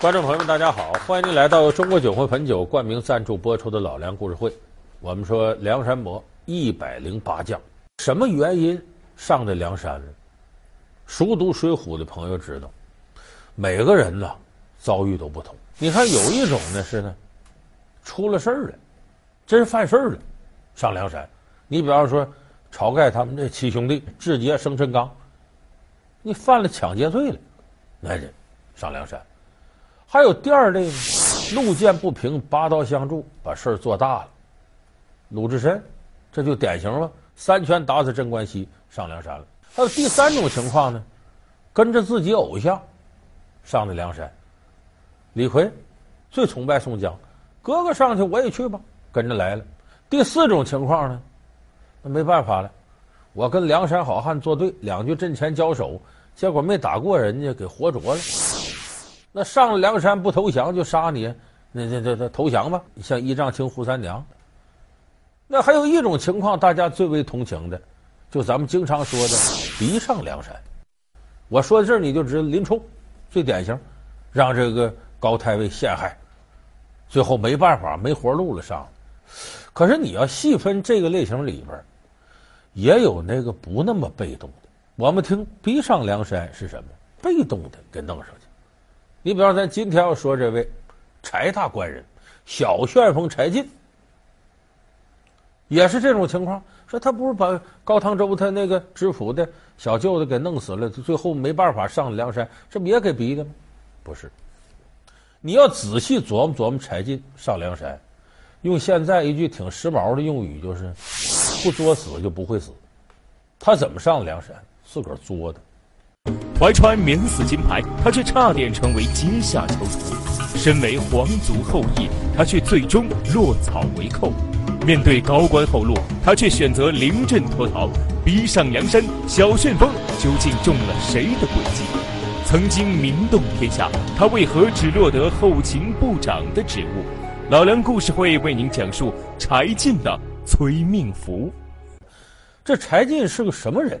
观众朋友们，大家好！欢迎您来到中国酒会汾酒冠名赞助播出的《老梁故事会》。我们说梁山伯一百零八将，什么原因上的梁山呢？熟读《水浒》的朋友知道，每个人呢遭遇都不同。你看，有一种呢是呢出了事儿了，真犯事儿了，上梁山。你比方说晁盖他们这七兄弟，智劫生辰纲，你犯了抢劫罪了，那人上梁山。还有第二类呢，路见不平，拔刀相助，把事儿做大了。鲁智深，这就典型了，三拳打死镇关西，上梁山了。还有第三种情况呢，跟着自己偶像上的梁山。李逵最崇拜宋江，哥哥上去我也去吧，跟着来了。第四种情况呢，那没办法了，我跟梁山好汉作对，两局阵前交手，结果没打过人家，给活捉了。那上了梁山不投降就杀你，那那那那投降吧！像一丈青、扈三娘。那还有一种情况，大家最为同情的，就咱们经常说的“逼上梁山”。我说到这，你就知道林冲最典型，让这个高太尉陷害，最后没办法，没活路了上。可是你要细分这个类型里边，也有那个不那么被动的。我们听“逼上梁山”是什么？被动的给弄上去。你比方咱今天要说这位柴大官人小旋风柴进，也是这种情况。说他不是把高唐州他那个知府的小舅子给弄死了，最后没办法上梁山，这不也给逼的吗？不是。你要仔细琢磨琢磨，柴进上梁山，用现在一句挺时髦的用语，就是不作死就不会死。他怎么上梁山？自个儿作的。怀揣免死金牌，他却差点成为阶下囚徒；身为皇族后裔，他却最终落草为寇。面对高官厚禄，他却选择临阵脱逃。逼上梁山，小旋风究竟中了谁的诡计？曾经名动天下，他为何只落得后勤部长的职务？老梁故事会为您讲述柴进的催命符。这柴进是个什么人？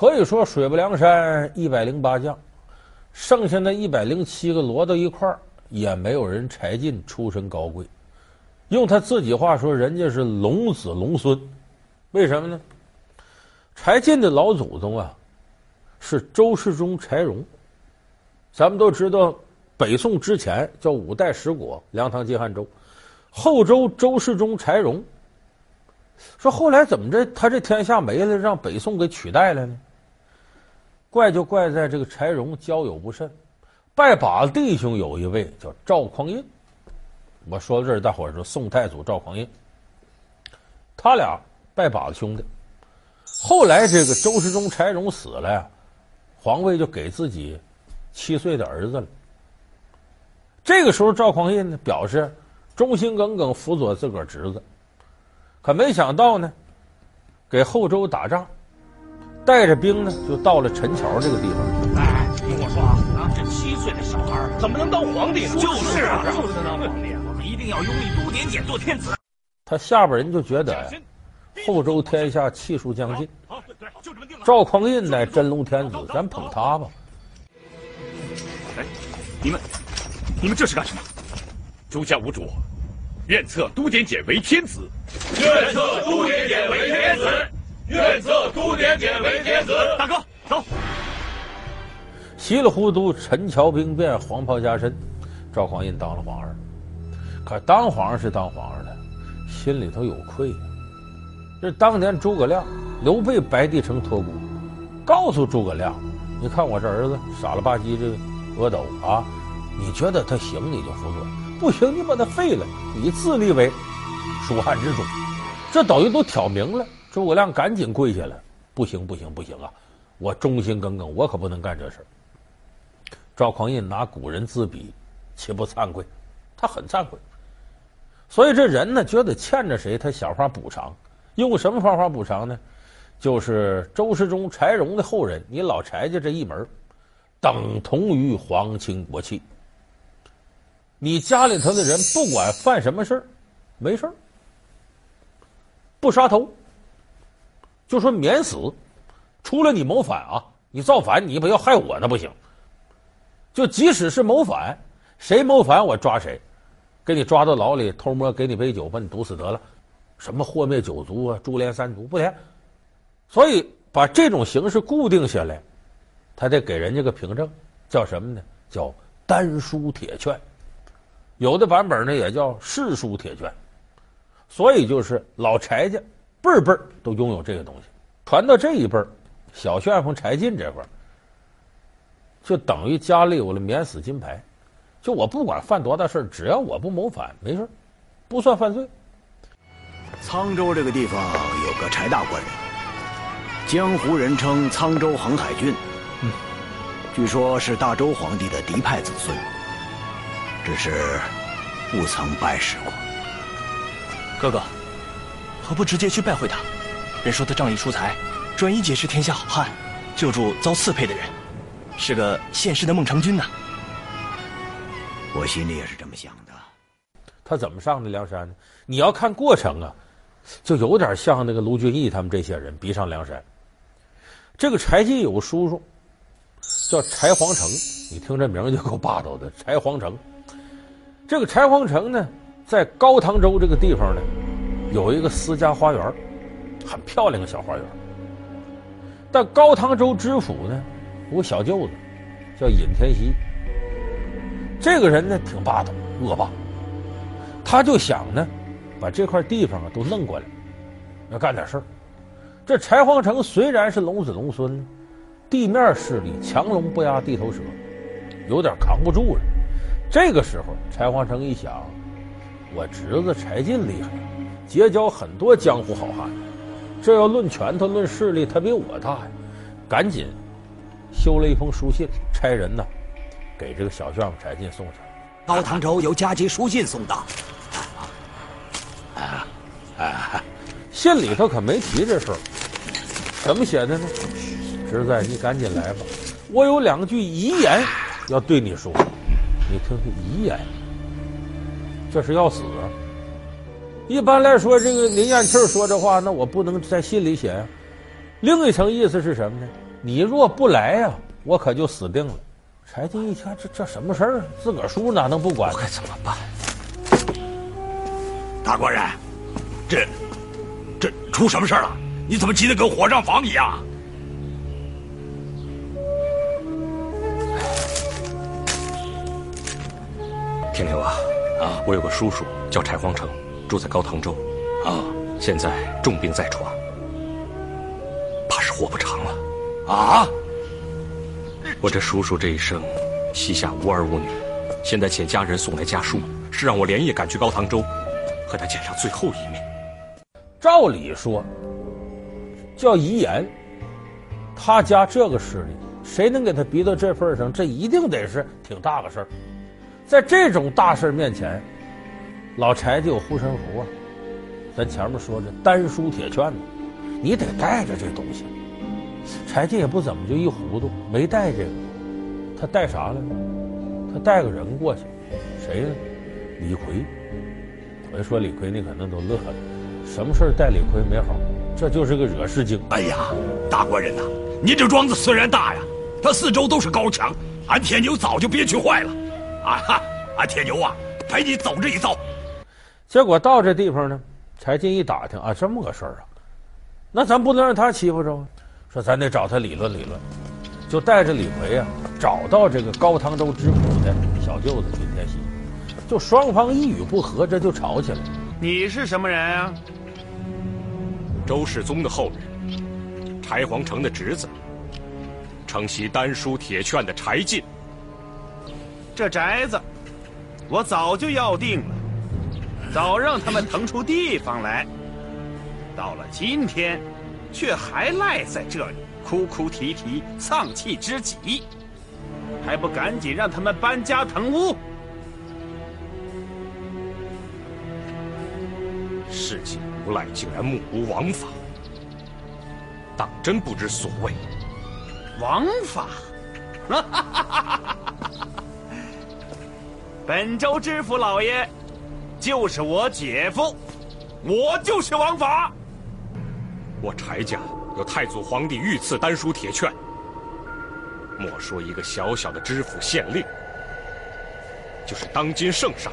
可以说，水泊梁山一百零八将，剩下那一百零七个摞到一块儿，也没有人柴进出身高贵。用他自己话说，人家是龙子龙孙。为什么呢？柴进的老祖宗啊，是周世宗柴荣。咱们都知道，北宋之前叫五代十国，梁、唐、晋、汉、周。后周周世宗柴荣。说后来怎么着，他这天下没了，让北宋给取代了呢？怪就怪在这个柴荣交友不慎，拜把子弟兄有一位叫赵匡胤。我说到这儿，大伙儿说宋太祖赵匡胤，他俩拜把子兄弟。后来这个周世宗柴荣死了呀，皇位就给自己七岁的儿子了。这个时候赵匡胤呢表示忠心耿耿辅佐自个儿侄子，可没想到呢，给后周打仗。带着兵呢，就到了陈桥这个地方。哎，听我说啊，这七岁的小孩怎么能当皇帝呢？就是啊，就是能当皇帝。我们一定要拥立都点检做天子。他下边人就觉得呀，后周天下气数将尽。赵匡胤乃真龙天子，咱捧他吧。哎，你们，你们这是干什么？诸家无主，愿册都点检为天子。愿册都点检为天子。愿册都点点为天子。大哥，走。稀里糊涂，陈桥兵变，黄袍加身，赵匡胤当了皇上。可当皇上是当皇上的，心里头有愧。这当年诸葛亮、刘备白帝城托孤，告诉诸葛亮：“你看我这儿子傻了吧唧，这个阿斗啊，你觉得他行，你就辅佐；不行，你把他废了，你自立为蜀汉之主。”这等于都挑明了。诸葛亮赶紧跪下了，不行不行不行啊！我忠心耿耿，我可不能干这事儿。赵匡胤拿古人自比，岂不惭愧？他很惭愧。所以这人呢，觉得欠着谁，他想法补偿。用什么方法补偿呢？就是周世宗柴荣的后人，你老柴家这一门，等同于皇亲国戚。你家里头的人不管犯什么事儿，没事儿，不杀头。就说免死，除了你谋反啊，你造反，你不要害我那不行。就即使是谋反，谁谋反我抓谁，给你抓到牢里偷摸给你杯酒，把你毒死得了。什么祸灭九族啊，株连三族不连。所以把这种形式固定下来，他得给人家个凭证，叫什么呢？叫丹书铁券。有的版本呢也叫世书铁券。所以就是老柴家辈辈都拥有这个东西，传到这一辈小旋风柴进这块就等于家里有了免死金牌。就我不管犯多大事只要我不谋反，没事不算犯罪。沧州这个地方有个柴大官人，江湖人称沧州航海郡，嗯，据说是大周皇帝的嫡派子孙，只是不曾拜师过。哥哥，何不直接去拜会他？人说他仗义疏财，专一结识天下好汉，救助遭刺配的人，是个现世的孟尝君呐。我心里也是这么想的。他怎么上的梁山呢？你要看过程啊。就有点像那个卢俊义他们这些人逼上梁山。这个柴进有个叔叔叫柴皇城，你听这名就够霸道的。柴皇城，这个柴皇城呢，在高唐州这个地方呢，有一个私家花园，很漂亮的小花园。但高唐州知府呢，有个小舅子叫尹天锡，这个人呢挺霸道恶霸，他就想呢。把这块地方啊都弄过来，要干点事儿。这柴皇城虽然是龙子龙孙，地面势力强龙不压地头蛇，有点扛不住了。这个时候，柴皇城一想，我侄子柴进厉害，结交很多江湖好汉，这要论拳头论势力，他比我大呀。赶紧修了一封书信，差人呢给这个小旋风柴进送去。高唐州由加急书信送到。啊啊，信里头可没提这事儿，怎么写的呢？侄子，你赶紧来吧，我有两句遗言要对你说。你听听遗言，这是要死啊！一般来说，这个林燕庆说这话，那我不能在信里写呀。另一层意思是什么呢？你若不来呀，我可就死定了。柴进一听，这这什么事儿？自个儿叔哪能不管？我该怎么办？大官人。这，这出什么事了？你怎么急得跟火葬房一样？天牛啊，啊，我有个叔叔叫柴皇城，住在高唐州，啊，现在重病在床，怕是活不长了。啊！我这叔叔这一生膝下无儿无女，现在且家人送来家书，是让我连夜赶去高唐州，和他见上最后一面。照理说，叫遗言，他家这个势力，谁能给他逼到这份上？这一定得是挺大个事儿。在这种大事面前，老柴就有护身符啊。咱前面说的丹书铁券呢，你得带着这东西。柴进也不怎么就一糊涂，没带这个，他带啥了呢？他带个人过去，谁呢？李逵。我一说李逵，你可能都乐了。什么事儿带李逵没好，这就是个惹事精。哎呀，大官人呐，您这庄子虽然大呀，它四周都是高墙，俺铁牛早就憋屈坏了。啊哈，俺铁牛啊，陪你走这一遭。结果到这地方呢，柴进一打听啊，这么个事儿啊，那咱不能让他欺负着啊，说咱得找他理论理论，就带着李逵啊，找到这个高唐州知府的小舅子尹天锡，就双方一语不合，这就吵起来。你是什么人啊？周世宗的后人，柴皇城的侄子，承袭丹书铁券的柴进。这宅子，我早就要定了，早让他们腾出地方来。到了今天，却还赖在这里，哭哭啼啼，丧气之极，还不赶紧让他们搬家腾屋？市井无赖竟然目无王法，当真不知所谓。王法，本州知府老爷就是我姐夫，我就是王法。我柴家有太祖皇帝御赐丹书铁券，莫说一个小小的知府县令，就是当今圣上，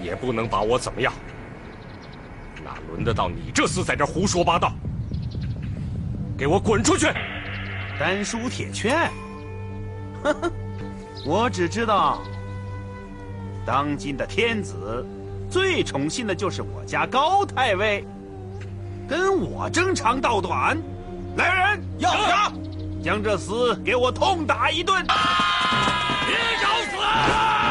也不能把我怎么样。哪轮得到你这厮在这胡说八道？给我滚出去！丹书铁券，呵呵，我只知道，当今的天子最宠信的就是我家高太尉，跟我争长道短。来人，要杀！将这厮给我痛打一顿！别找死！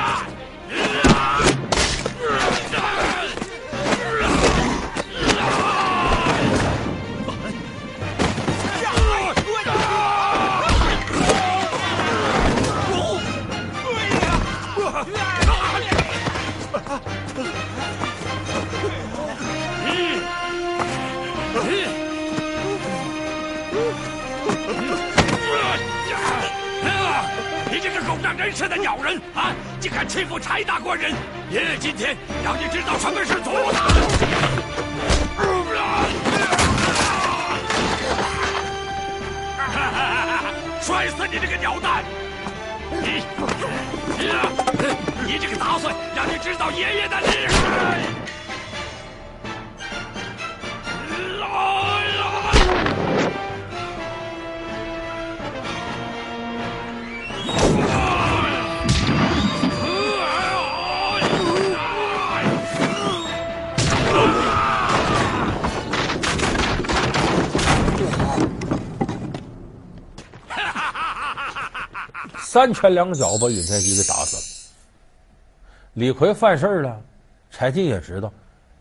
真是的鸟人啊！竟敢欺负柴大官人！爷爷今天让你知道什么是祖大！摔死你这个鸟蛋！你，你这个杂碎，让你知道爷爷的厉害！三拳两脚把尹天锡给打死了。李逵犯事儿了，柴进也知道，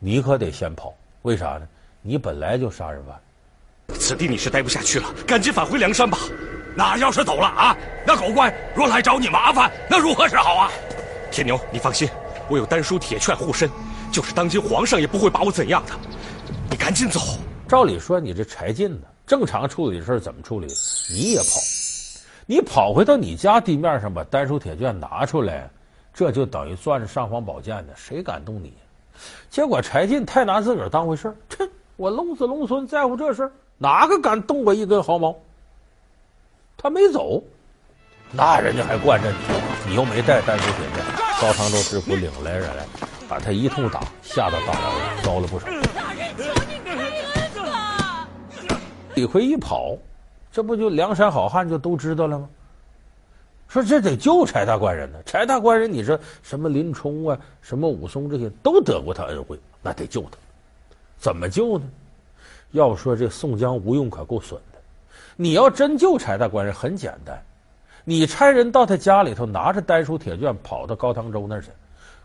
你可得先跑。为啥呢？你本来就杀人犯，此地你是待不下去了，赶紧返回梁山吧。那要是走了啊，那狗官若来找你麻烦，那如何是好啊？铁牛，你放心，我有丹书铁券护身，就是当今皇上也不会把我怎样的。你赶紧走。照理说，你这柴进呢，正常处理的事怎么处理？你也跑。你跑回到你家地面上，把丹书铁卷拿出来，这就等于攥着尚方宝剑呢，谁敢动你？结果柴进太拿自个儿当回事儿，切！我龙子龙孙在乎这事儿？哪个敢动我一根毫毛？他没走，那人家还惯着你，你又没带丹书铁券。高唐州知府领来人来，把他一通打，吓得大牢里，遭了不少。李逵一跑。这不就梁山好汉就都知道了吗？说这得救柴大官人呢。柴大官人，你说什么林冲啊，什么武松这些都得过他恩惠，那得救他。怎么救呢？要说这宋江、吴用可够损的。你要真救柴大官人，很简单，你差人到他家里头，拿着丹书铁券，跑到高唐州那儿去，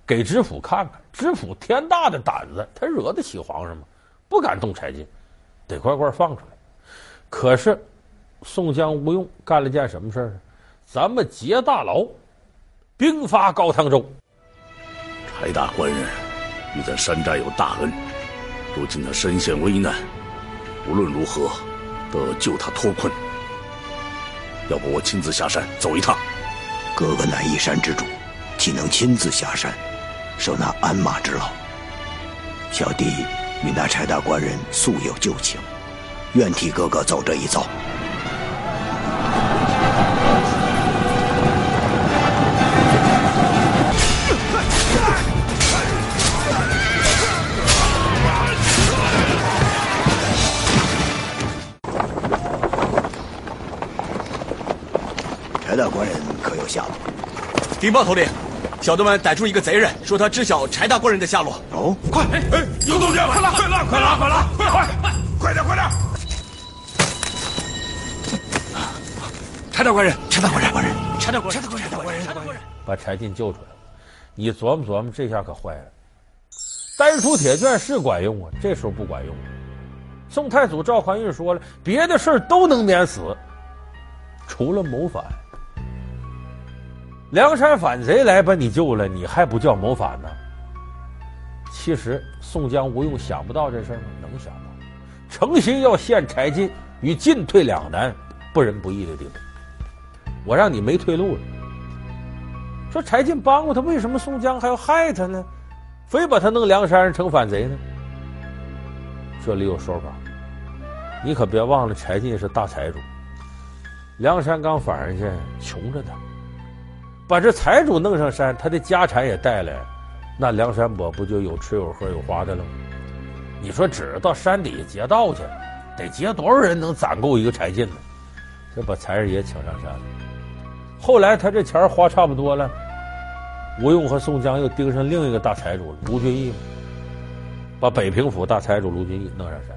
给知府看看。知府天大的胆子，他惹得起皇上吗？不敢动柴进，得乖乖放出来。可是。宋江、吴用干了件什么事儿？咱们劫大牢，兵发高唐州。柴大官人与咱山寨有大恩，如今他身陷危难，无论如何都要救他脱困。要不我亲自下山走一趟？哥哥乃一山之主，岂能亲自下山，受那鞍马之劳？小弟与那柴大官人素有旧情，愿替哥哥走这一遭。禀报头领，小的们逮住一个贼人，说他知晓柴大官人的下落。哦，快！哎，有动静了！快拉！快拉！快拉！快拉！快快快点！快点！柴大官人！柴大官人！官人！柴大官人！柴大官人！柴大官人！柴大官人！把柴进救出来了，你琢磨琢磨，这下可坏了。丹书铁券是管用啊，这时候不管用。宋太祖赵匡胤说了，别的事都能免死，除了谋反。梁山反贼来把你救了，你还不叫谋反呢？其实宋江、吴用想不到这事儿吗？能想到，诚心要陷柴进于进退两难、不仁不义的地步。我让你没退路了。说柴进帮过他，为什么宋江还要害他呢？非把他弄梁山上成反贼呢？这里有说法，你可别忘了柴进是大财主。梁山刚反上去，穷着呢，把这财主弄上山，他的家产也带来，那梁山伯不就有吃有喝有花的了吗？你说只到山底下劫道去，得劫多少人能攒够一个柴进呢？就把财神爷请上山。后来他这钱花差不多了，吴用和宋江又盯上另一个大财主卢俊义嘛，把北平府大财主卢俊义弄上山。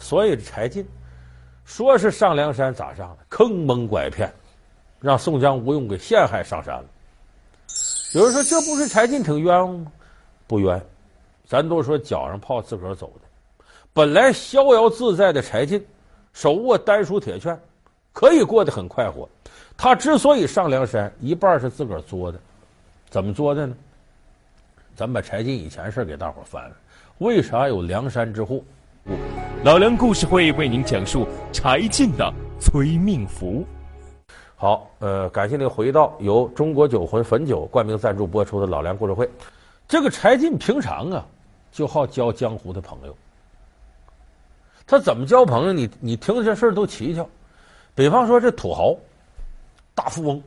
所以柴进说是上梁山咋上的？坑蒙拐骗，让宋江、吴用给陷害上山了。有人说这不是柴进挺冤枉吗？不冤，咱都说脚上泡自个儿走的。本来逍遥自在的柴进，手握丹书铁券，可以过得很快活。他之所以上梁山，一半是自个儿作的。怎么作的呢？咱把柴进以前事给大伙翻了。为啥有梁山之祸？老梁故事会为您讲述柴进的催命符。好，呃，感谢您回到由中国酒魂汾酒冠名赞助播出的老梁故事会。这个柴进平常啊，就好交江湖的朋友。他怎么交朋友？你你听这事儿都蹊跷。比方说这土豪、大富翁，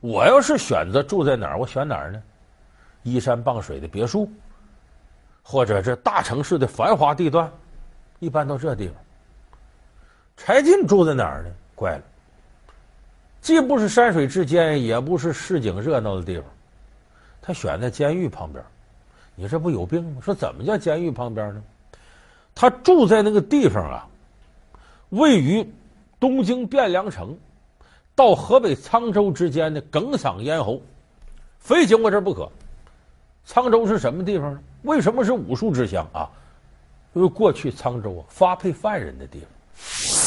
我要是选择住在哪儿，我选哪儿呢？依山傍水的别墅，或者这大城市的繁华地段。一般都这地方。柴进住在哪儿呢？怪了，既不是山水之间，也不是市井热闹的地方，他选在监狱旁边。你这不有病吗？说怎么叫监狱旁边呢？他住在那个地方啊，位于东京汴梁城到河北沧州之间的埂嗓咽喉，非经过这儿不可。沧州是什么地方呢？为什么是武术之乡啊？因为过去沧州啊，发配犯人的地方，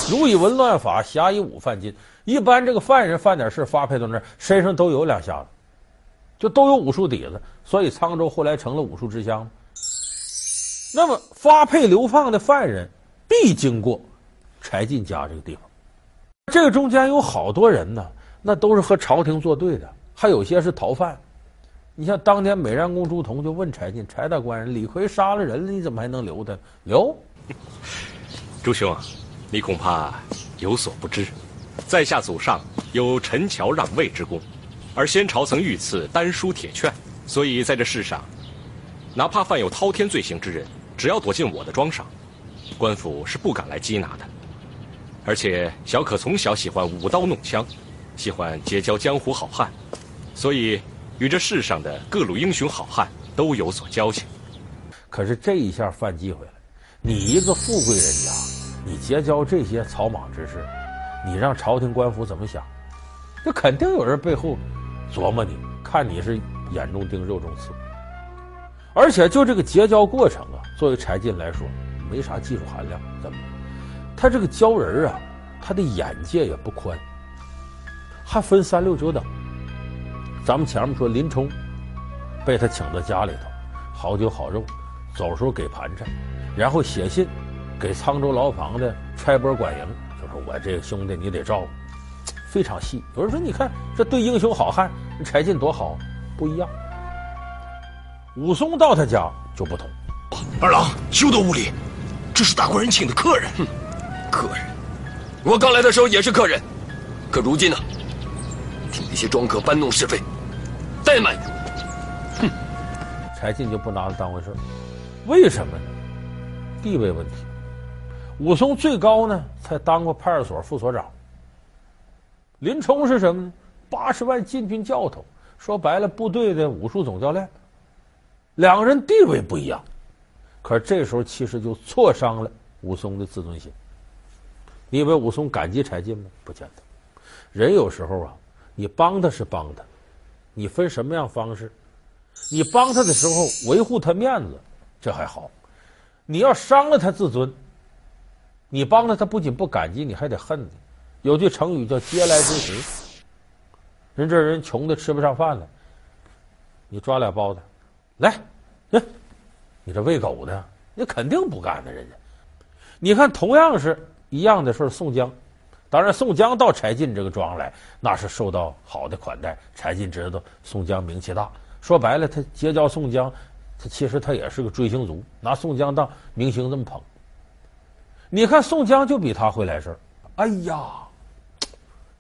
如以文乱法，侠以武犯禁。一般这个犯人犯点事，发配到那儿，身上都有两下子，就都有武术底子。所以沧州后来成了武术之乡。那么发配流放的犯人必经过柴进家这个地方。这个中间有好多人呢，那都是和朝廷作对的，还有些是逃犯。你像当年美髯公朱仝就问柴进：“柴大官人，李逵杀了人了，你怎么还能留他？”留？朱兄，你恐怕有所不知，在下祖上有陈桥让位之功，而先朝曾御赐丹书铁券，所以在这世上，哪怕犯有滔天罪行之人，只要躲进我的庄上，官府是不敢来缉拿的。而且小可从小喜欢舞刀弄枪，喜欢结交江湖好汉，所以。与这世上的各路英雄好汉都有所交情，可是这一下犯忌讳了。你一个富贵人家，你结交这些草莽之士，你让朝廷官府怎么想？这肯定有人背后琢磨你，看你是眼中钉肉中刺。而且就这个结交过程啊，作为柴进来说，没啥技术含量。怎么？他这个交人啊，他的眼界也不宽，还分三六九等。咱们前面说林冲被他请到家里头，好酒好肉，走时候给盘缠，然后写信给沧州牢房的差拨管营，就说我这个兄弟你得照顾，非常细。有人说你看这对英雄好汉柴进多好，不一样。武松到他家就不同，二郎休得无礼，这是大官人请的客人。哼，客人，我刚来的时候也是客人，可如今呢？听那些庄客搬弄是非，怠慢。哼！柴进就不拿他当回事，为什么呢？地位问题。武松最高呢，才当过派出所副所长。林冲是什么呢？八十万禁军教头，说白了，部队的武术总教练。两个人地位不一样，可这时候其实就挫伤了武松的自尊心。你以为武松感激柴进吗？不见得。人有时候啊。你帮他是帮他，你分什么样方式？你帮他的时候维护他面子，这还好；你要伤了他自尊，你帮他，他不仅不感激，你还得恨你。有句成语叫“嗟来之食”，人这人穷的吃不上饭了，你抓俩包子，来，来，你这喂狗的，你肯定不干的。人家，你看，同样是一样的事宋江。当然，宋江到柴进这个庄来，那是受到好的款待。柴进知道宋江名气大，说白了，他结交宋江，他其实他也是个追星族，拿宋江当明星这么捧。你看宋江就比他会来事儿，哎呀，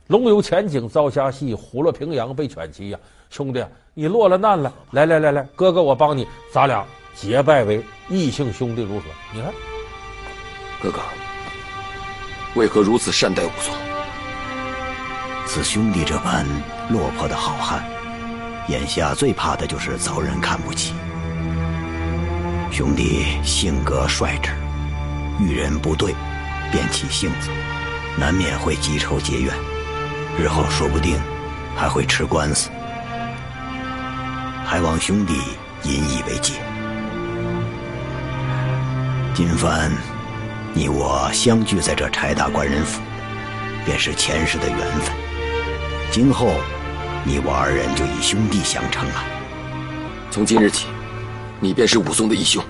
龙游前景遭虾戏，虎落平阳被犬欺呀！兄弟，你落了难了，来来来来，哥哥我帮你，咱俩结拜为异姓兄弟如何？你看，哥哥，为何如此善待武松？此兄弟这般落魄的好汉，眼下最怕的就是遭人看不起。兄弟性格率直，遇人不对，便起性子，难免会结仇结怨，日后说不定还会吃官司，还望兄弟引以为戒。今番你我相聚在这柴大官人府，便是前世的缘分。今后你我二人就以兄弟相称了。从今日起。你便是武松的义兄，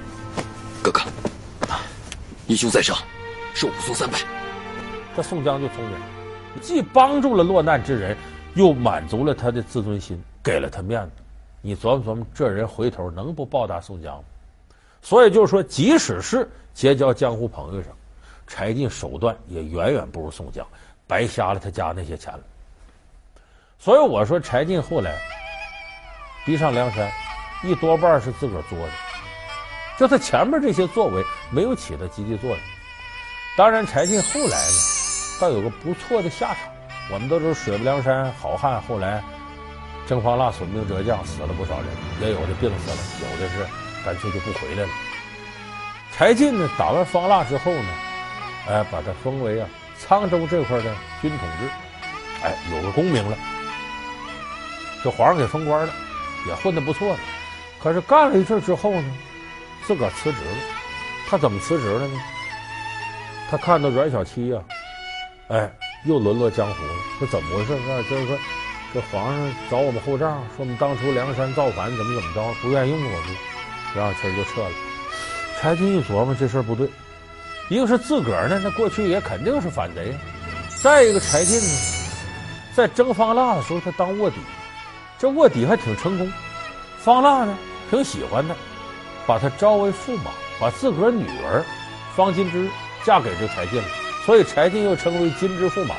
哥哥，义兄在上，受武松三拜。这宋江就聪明，既帮助了落难之人，又满足了他的自尊心，给了他面子。你琢磨琢磨，这人回头能不报答宋江吗？所以就是说，即使是结交江湖朋友上，柴进手段也远远不如宋江，白瞎了他家那些钱了。所以我说，柴进后来逼上梁山。一多半是自个儿作的，就他前面这些作为没有起到积极作用。当然，柴进后来呢，倒有个不错的下场。我们都知道水泊梁山好汉后来征方腊损兵折将，死了不少人，也有的病死了，有的是干脆就不回来了。柴进呢，打完方腊之后呢，哎，把他封为啊沧州这块的军统制，哎，有个功名了，这皇上给封官了，也混得不错了。可是干了一阵之后呢，自个儿辞职了。他怎么辞职了呢？他看到阮小七呀、啊，哎，又沦落江湖了。这怎么回事？啊，就是说，这皇上找我们后账，说我们当初梁山造反怎么怎么着，不愿意用我们，阮小七就撤了。柴进一琢磨，这事儿不对。一个是自个儿呢，那过去也肯定是反贼；再一个，柴进呢，在征方腊的时候，他当卧底，这卧底还挺成功。方腊呢？挺喜欢他，把他招为驸马，把自个儿女儿方金枝嫁给这柴进了，所以柴进又称为金枝驸马。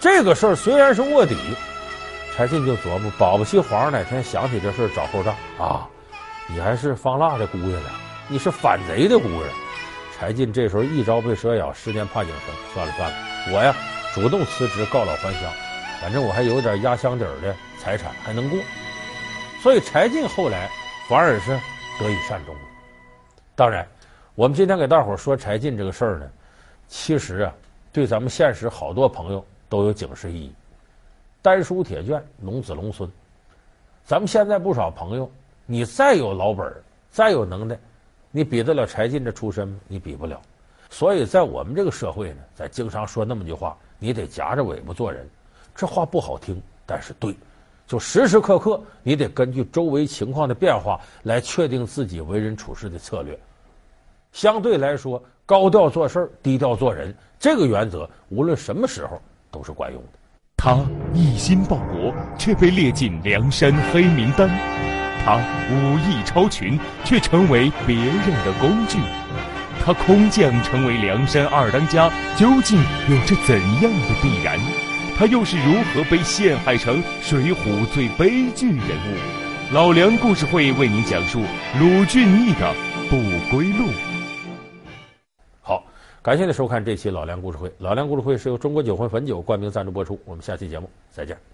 这个事儿虽然是卧底，柴进就琢磨，保不齐皇上哪天想起这事儿找后账啊！你还是方腊的姑爷呢，你是反贼的姑爷。柴进这时候一朝被蛇咬，十年怕井绳。算了算了，我呀主动辞职，告老还乡，反正我还有点压箱底儿的财产，还能过。所以柴进后来反而是得以善终了。当然，我们今天给大伙儿说柴进这个事儿呢，其实啊，对咱们现实好多朋友都有警示意义。丹书铁卷，龙子龙孙。咱们现在不少朋友，你再有老本儿，再有能耐，你比得了柴进这出身吗？你比不了。所以在我们这个社会呢，咱经常说那么句话：你得夹着尾巴做人。这话不好听，但是对。就时时刻刻，你得根据周围情况的变化来确定自己为人处事的策略。相对来说，高调做事儿，低调做人，这个原则无论什么时候都是管用的。他一心报国，却被列进梁山黑名单；他武艺超群，却成为别人的工具；他空降成为梁山二当家，究竟有着怎样的必然？他又是如何被陷害成水浒最悲剧人物？老梁故事会为您讲述鲁俊义的不归路。好，感谢您收看这期老梁故事会。老梁故事会是由中国酒魂汾酒冠名赞助播出。我们下期节目再见。